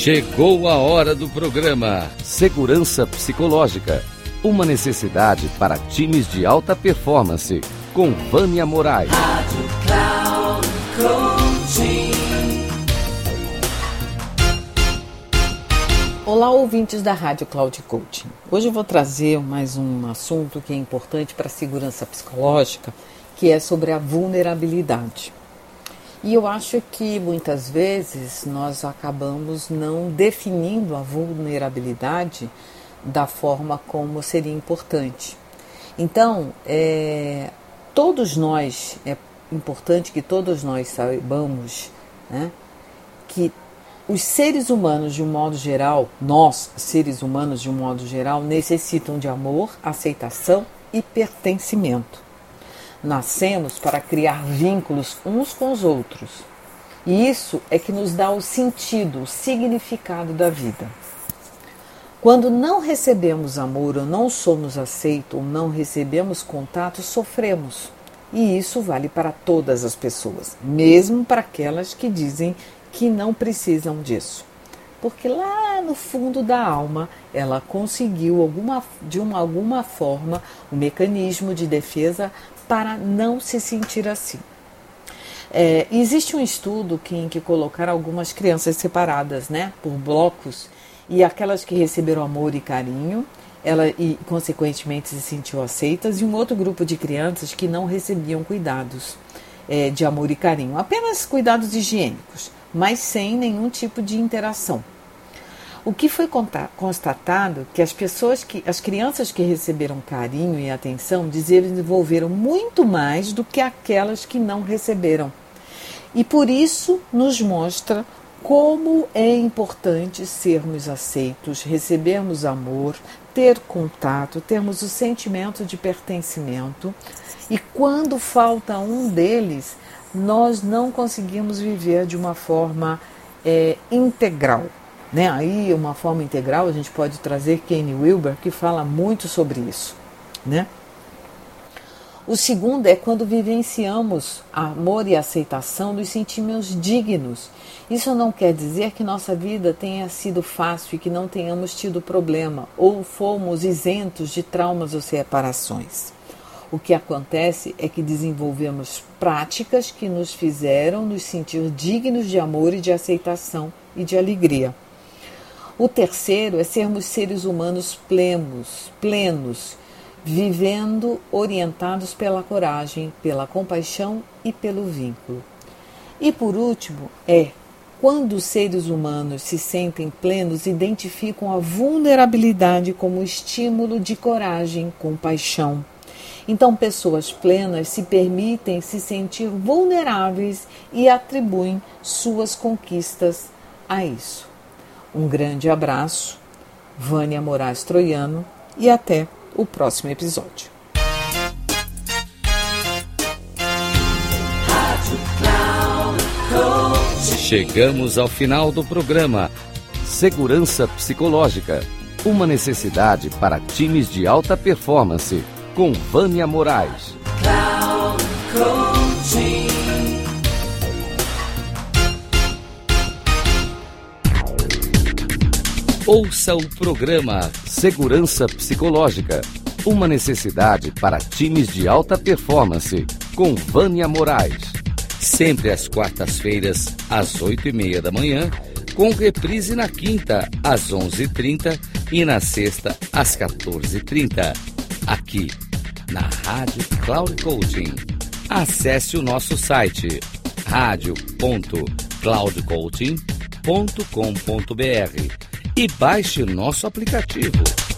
Chegou a hora do programa Segurança Psicológica. Uma necessidade para times de alta performance. Com Vânia Moraes. Rádio Cloud Coaching. Olá, ouvintes da Rádio Cloud Coaching. Hoje eu vou trazer mais um assunto que é importante para a segurança psicológica, que é sobre a vulnerabilidade. E eu acho que muitas vezes nós acabamos não definindo a vulnerabilidade da forma como seria importante. Então, é, todos nós, é importante que todos nós saibamos né, que os seres humanos, de um modo geral, nós, seres humanos, de um modo geral, necessitam de amor, aceitação e pertencimento. Nascemos para criar vínculos uns com os outros. E isso é que nos dá o sentido, o significado da vida. Quando não recebemos amor ou não somos aceitos ou não recebemos contato, sofremos. E isso vale para todas as pessoas, mesmo para aquelas que dizem que não precisam disso. Porque lá no fundo da alma ela conseguiu alguma, de uma, alguma forma um mecanismo de defesa para não se sentir assim. É, existe um estudo que, em que colocaram algumas crianças separadas, né, por blocos, e aquelas que receberam amor e carinho, ela e consequentemente se sentiu aceitas, e um outro grupo de crianças que não recebiam cuidados é, de amor e carinho, apenas cuidados higiênicos, mas sem nenhum tipo de interação. O que foi constatado que as pessoas que as crianças que receberam carinho e atenção desenvolveram muito mais do que aquelas que não receberam. E por isso nos mostra como é importante sermos aceitos, recebermos amor, ter contato, termos o sentimento de pertencimento. E quando falta um deles, nós não conseguimos viver de uma forma é, integral. Né? Aí, uma forma integral, a gente pode trazer Kane Wilber, que fala muito sobre isso. Né? O segundo é quando vivenciamos amor e aceitação, nos sentimos dignos. Isso não quer dizer que nossa vida tenha sido fácil e que não tenhamos tido problema ou fomos isentos de traumas ou separações. O que acontece é que desenvolvemos práticas que nos fizeram nos sentir dignos de amor e de aceitação e de alegria. O terceiro é sermos seres humanos plenos, plenos, vivendo orientados pela coragem, pela compaixão e pelo vínculo. E por último, é quando os seres humanos se sentem plenos, identificam a vulnerabilidade como estímulo de coragem, compaixão. Então, pessoas plenas se permitem se sentir vulneráveis e atribuem suas conquistas a isso. Um grande abraço, Vânia Moraes Troiano, e até o próximo episódio. Chegamos ao final do programa Segurança Psicológica uma necessidade para times de alta performance, com Vânia Moraes. Ouça o programa Segurança Psicológica. Uma necessidade para times de alta performance, com Vânia Moraes. Sempre às quartas-feiras, às oito e meia da manhã, com reprise na quinta, às onze e trinta e na sexta, às 14h30. Aqui, na Rádio Cloud Coaching. Acesse o nosso site radio.cloudcoaching.com.br e baixe nosso aplicativo.